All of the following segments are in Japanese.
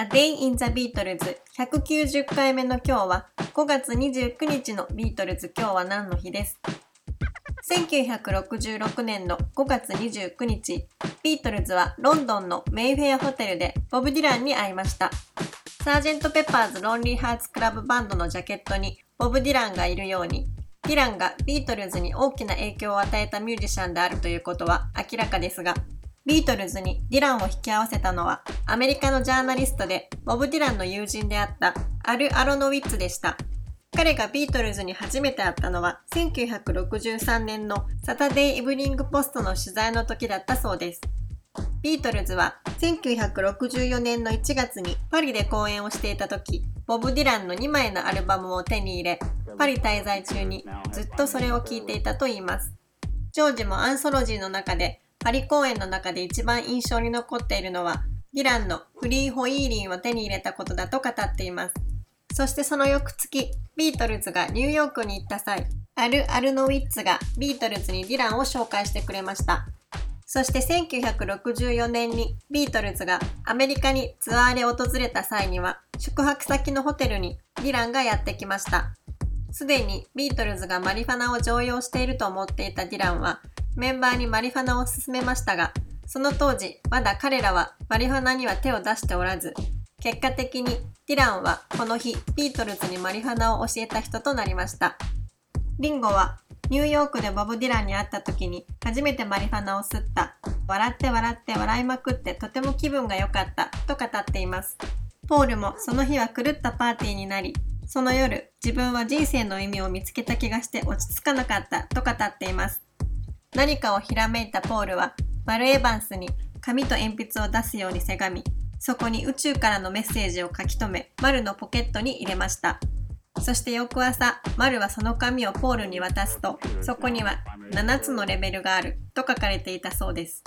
A Day in the Beatles 190回目の今日は5月29日のビートルズ。今日は何の日です？1966年の5月29日、ビートルズはロンドンのメイフェアホテルでボブ・ディランに会いました。 Sgt. Pepper's Lonely Hearts Club Band のジャケットにボブ・ディランがいるように、ディランがビートルズに大きな影響を与えたミュージシャンであるということは明らかですが、ビートルズにディランを引き合わせたのはアメリカのジャーナリストでボブ・ディランの友人であったアル・アロノウィッツでした。彼がビートルズに初めて会ったのは1963年のサタデー・イブニング・ポストの取材の時だったそうです。ビートルズは1964年の1月にパリで公演をしていた時、ボブ・ディランの2枚のアルバムを手に入れ、パリ滞在中にずっとそれを聴いていたといいます。ジョージもアンソロジーの中でパリ公演の中で一番印象に残っているのは、ディランのフリーホイーリンを手に入れたことだと語っています。そしてその翌月、ビートルズがニューヨークに行った際、アル・アロノウィッツがビートルズにディランを紹介してくれました。そして1964年にビートルズがアメリカにツアーで訪れた際には宿泊先のホテルにディランがやってきました。すでにビートルズがマリファナを常用していると思っていたディランはメンバーにマリファナを勧めましたが、その当時まだ彼らはマリファナには手を出しておらず、結果的にディランはこの日ビートルズにマリファナを教えた人となりました。リンゴはニューヨークでボブ・ディランに会った時に初めてマリファナを吸った。笑って笑って笑いまくってとても気分が良かったと語っています。ポールもその日は狂ったパーティーになり、その夜自分は人生の意味を見つけた気がして落ち着かなかったと語っています。何かをひらめいたポールはマル・エヴァンスに紙と鉛筆を出すようにせがみ、そこに宇宙からのメッセージを書き留め、マルのポケットに入れました。そして翌朝、マルはその紙をポールに渡すと、そこには7つのレベルがあると書かれていたそうです。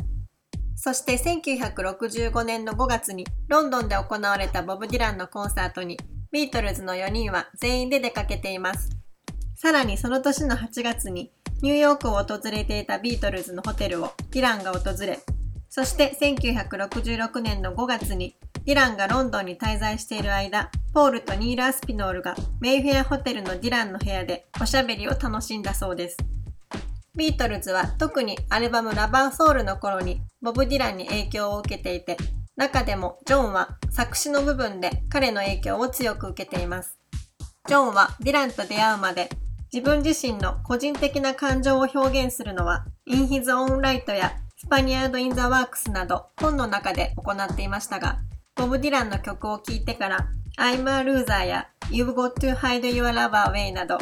そして1965年の5月にロンドンで行われたボブ・ディランのコンサートにビートルズの4人は全員で出かけています。さらにその年の8月にニューヨークを訪れていたビートルズのホテルをディランが訪れ、そして1966年の5月にディランがロンドンに滞在している間、ポールとニール・アスピノールがメイフェアホテルのディランの部屋でおしゃべりを楽しんだそうです。ビートルズは特にアルバムラバーソウルの頃にボブ・ディランに影響を受けていて、中でもジョンは作詞の部分で彼の影響を強く受けています。ジョンはディランと出会うまで自分自身の個人的な感情を表現するのは In His Own Write や Spaniard in the Works など本の中で行っていましたが、ボブ・ディランの曲を聴いてから I'm a Loser や You've Got to Hide Your Love Away など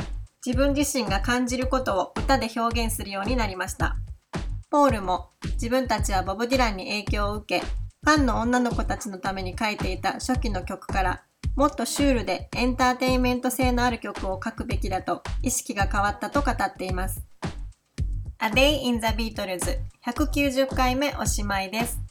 自分自身が感じることを歌で表現するようになりました。ポールも自分たちはボブ・ディランに影響を受け、ファンの女の子たちのために書いていた初期の曲からもっとシュールでエンターテインメント性のある曲を書くべきだと意識が変わったと語っています。A Day in the Beatles 190回目おしまいです。